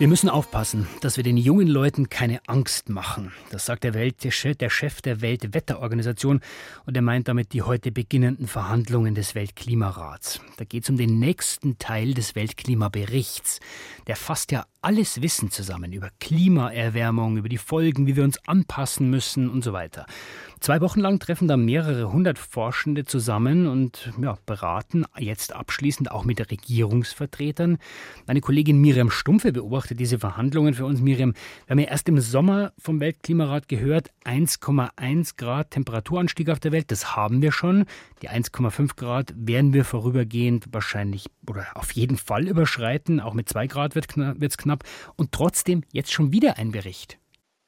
Wir müssen aufpassen, dass wir den jungen Leuten keine Angst machen. Das sagt der, Welt, der Chef der Weltwetterorganisation und er meint damit die heute beginnenden Verhandlungen des Weltklimarats. Da geht es um den nächsten Teil des Weltklimaberichts. Der fasst ja alles Wissen zusammen über Klimaerwärmung, über die Folgen, wie wir uns anpassen müssen und so weiter. Zwei Wochen lang treffen da mehrere hundert Forschende zusammen und ja, beraten jetzt abschließend auch mit Regierungsvertretern. Meine Kollegin Miriam Stumpfe beobachtet diese Verhandlungen für uns. Miriam, wir haben ja erst im Sommer vom Weltklimarat gehört, 1,1 Grad Temperaturanstieg auf der Welt, das haben wir schon. Die 1,5 Grad werden wir vorübergehend wahrscheinlich oder auf jeden Fall überschreiten. Auch mit 2 Grad wird es knapp. Und trotzdem jetzt schon wieder ein Bericht.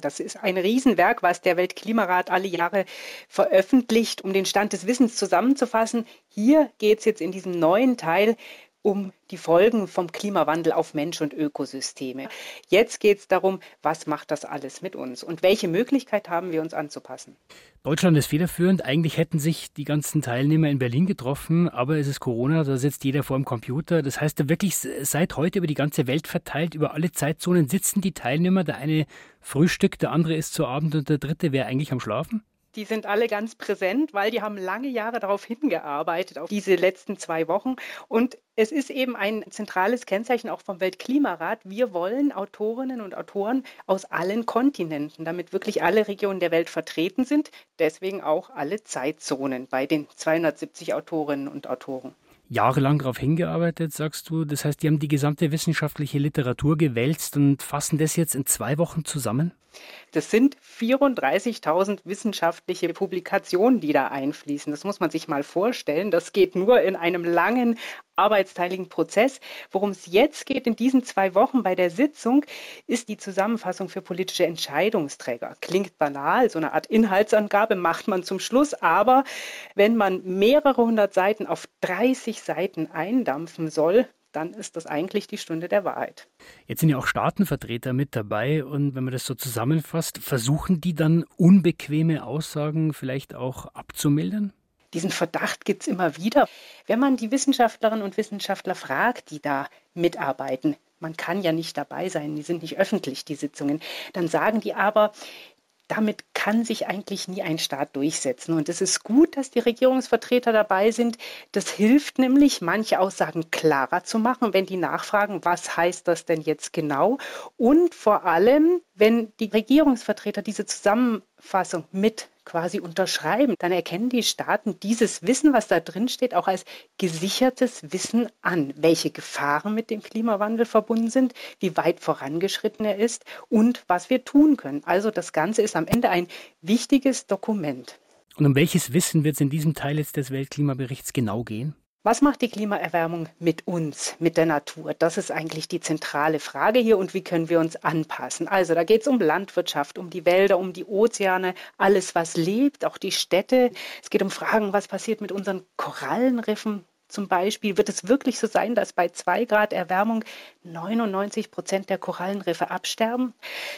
Das ist ein Riesenwerk, was der Weltklimarat alle Jahre veröffentlicht, um den Stand des Wissens zusammenzufassen. Hier geht es jetzt in diesem neuen Teil um die Folgen vom Klimawandel auf Mensch und Ökosysteme. Jetzt geht es darum, was macht das alles mit uns und welche Möglichkeit haben wir uns anzupassen. Deutschland ist federführend. Eigentlich hätten sich die ganzen Teilnehmer in Berlin getroffen, aber es ist Corona, da sitzt jeder vor dem Computer. Das heißt, wirklich seit heute über die ganze Welt verteilt, über alle Zeitzonen sitzen die Teilnehmer. Der eine frühstückt, der andere ist zu Abend und der dritte wäre eigentlich am Schlafen? Die sind alle ganz präsent, weil die haben lange Jahre darauf hingearbeitet, auf diese letzten zwei Wochen. Und es ist eben ein zentrales Kennzeichen auch vom Weltklimarat. Wir wollen Autorinnen und Autoren aus allen Kontinenten, damit wirklich alle Regionen der Welt vertreten sind. Deswegen auch alle Zeitzonen bei den 270 Autorinnen und Autoren jahrelang darauf hingearbeitet, sagst du. Das heißt, die haben die gesamte wissenschaftliche Literatur gewälzt und fassen das jetzt in zwei Wochen zusammen? Das sind 34.000 wissenschaftliche Publikationen, die da einfließen. Das muss man sich mal vorstellen. Das geht nur in einem langen arbeitsteiligen Prozess. Worum es jetzt geht in diesen zwei Wochen bei der Sitzung, ist die Zusammenfassung für politische Entscheidungsträger. Klingt banal, so eine Art Inhaltsangabe macht man zum Schluss, aber wenn man mehrere hundert Seiten auf 30 Seiten eindampfen soll, dann ist das eigentlich die Stunde der Wahrheit. Jetzt sind ja auch Staatenvertreter mit dabei und wenn man das so zusammenfasst, versuchen die dann unbequeme Aussagen vielleicht auch abzumildern? Diesen Verdacht gibt es immer wieder. Wenn man die Wissenschaftlerinnen und Wissenschaftler fragt, die da mitarbeiten, man kann ja nicht dabei sein, die sind nicht öffentlich, die Sitzungen, dann sagen die aber, damit kann sich eigentlich nie ein Staat durchsetzen. Und es ist gut, dass die Regierungsvertreter dabei sind. Das hilft nämlich, manche Aussagen klarer zu machen, wenn die nachfragen, was heißt das denn jetzt genau? Und vor allem, wenn die Regierungsvertreter diese Zusammenfassung mit quasi unterschreiben, dann erkennen die Staaten dieses Wissen, was da drin steht, auch als gesichertes Wissen an, welche Gefahren mit dem Klimawandel verbunden sind, wie weit vorangeschritten er ist und was wir tun können. Also das Ganze ist am Ende ein wichtiges Dokument. Und um welches Wissen wird es in diesem Teil jetzt des Weltklimaberichts genau gehen? Was macht die Klimaerwärmung mit uns, mit der Natur? Das ist eigentlich die zentrale Frage hier und wie können wir uns anpassen? Also da geht es um Landwirtschaft, um die Wälder, um die Ozeane, alles, was lebt, auch die Städte. Es geht um Fragen, was passiert mit unseren Korallenriffen, zum Beispiel, wird es wirklich so sein, dass bei zwei Grad Erwärmung 99 Prozent der Korallenriffe absterben?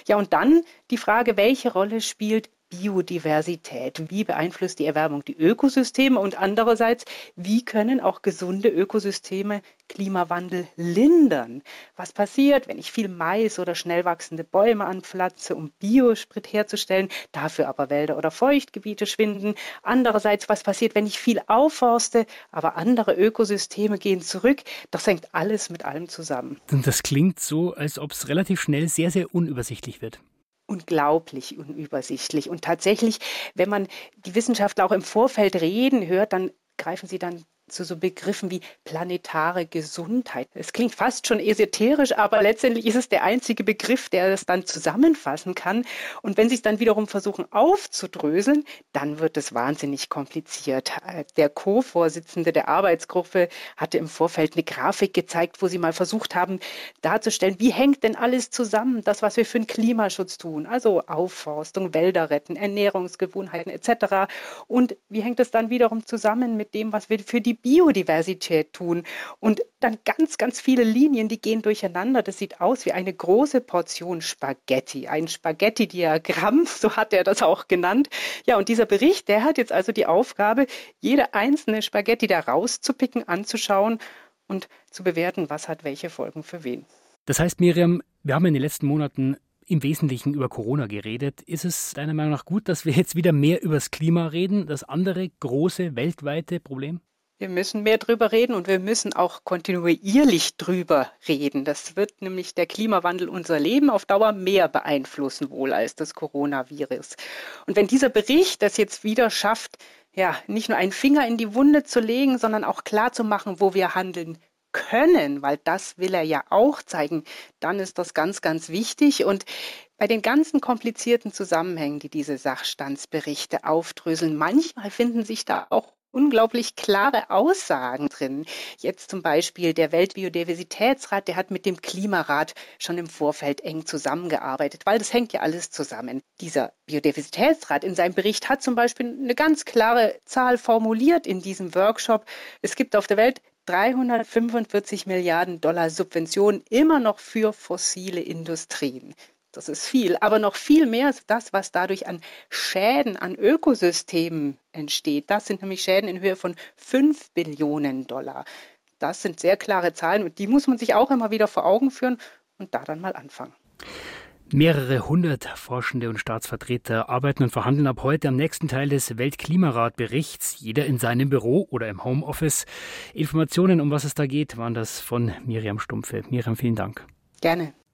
Ja, und dann die Frage, welche Rolle spielt Biodiversität? Wie beeinflusst die Erwärmung die Ökosysteme? Und andererseits, wie können auch gesunde Ökosysteme Klimawandel lindern? Was passiert, wenn ich viel Mais oder schnell wachsende Bäume anpflanze, um Biosprit herzustellen, dafür aber Wälder oder Feuchtgebiete schwinden? Andererseits, was passiert, wenn ich viel aufforste, aber andere Ökosysteme gehen zurück? Das hängt alles mit allem zusammen. Das klingt so, als ob es relativ schnell sehr, sehr unübersichtlich wird unglaublich unübersichtlich. Und tatsächlich, wenn man die Wissenschaftler auch im Vorfeld reden hört, dann greifen sie dann zu so Begriffen wie planetare Gesundheit. Es klingt fast schon esoterisch, aber letztendlich ist es der einzige Begriff, der das dann zusammenfassen kann. Und wenn sie es dann wiederum versuchen aufzudröseln, dann wird es wahnsinnig kompliziert. Der Co-Vorsitzende der Arbeitsgruppe hatte im Vorfeld eine Grafik gezeigt, wo sie mal versucht haben darzustellen, wie hängt denn alles zusammen, das, was wir für den Klimaschutz tun, also Aufforstung, Wälder retten, Ernährungsgewohnheiten etc. Und wie hängt es dann wiederum zusammen mit dem, was wir für die Biodiversität tun. Und dann ganz, ganz viele Linien, die gehen durcheinander. Das sieht aus wie eine große Portion Spaghetti. Ein Spaghetti-Diagramm, so hat er das auch genannt. Ja, und dieser Bericht, der hat jetzt also die Aufgabe, jede einzelne Spaghetti da rauszupicken, anzuschauen und zu bewerten, was hat welche Folgen für wen. Das heißt, Miriam, wir haben in den letzten Monaten im Wesentlichen über Corona geredet. Ist es deiner Meinung nach gut, dass wir jetzt wieder mehr über das Klima reden, das andere große weltweite Problem? Wir müssen mehr drüber reden und wir müssen auch kontinuierlich drüber reden. Das wird nämlich der Klimawandel unser Leben auf Dauer mehr beeinflussen wohl als das Coronavirus. Und wenn dieser Bericht das jetzt wieder schafft, ja, nicht nur einen Finger in die Wunde zu legen, sondern auch klar zu machen, wo wir handeln können, weil das will er ja auch zeigen, dann ist das ganz, ganz wichtig. Und bei den ganzen komplizierten Zusammenhängen, die diese Sachstandsberichte aufdröseln, manchmal finden sich da auch unglaublich klare Aussagen drin. Jetzt zum Beispiel der Weltbiodiversitätsrat, der hat mit dem Klimarat schon im Vorfeld eng zusammengearbeitet, weil das hängt ja alles zusammen. Dieser Biodiversitätsrat in seinem Bericht hat zum Beispiel eine ganz klare Zahl formuliert in diesem Workshop. Es gibt auf der Welt 345 Milliarden Dollar Subventionen immer noch für fossile Industrien. Das ist viel, aber noch viel mehr ist das, was dadurch an Schäden an Ökosystemen entsteht. Das sind nämlich Schäden in Höhe von 5 Billionen Dollar. Das sind sehr klare Zahlen und die muss man sich auch immer wieder vor Augen führen und da dann mal anfangen. Mehrere hundert Forschende und Staatsvertreter arbeiten und verhandeln ab heute am nächsten Teil des Weltklimaratberichts, jeder in seinem Büro oder im Homeoffice. Informationen, um was es da geht, waren das von Miriam Stumpfe. Miriam, vielen Dank. Gerne.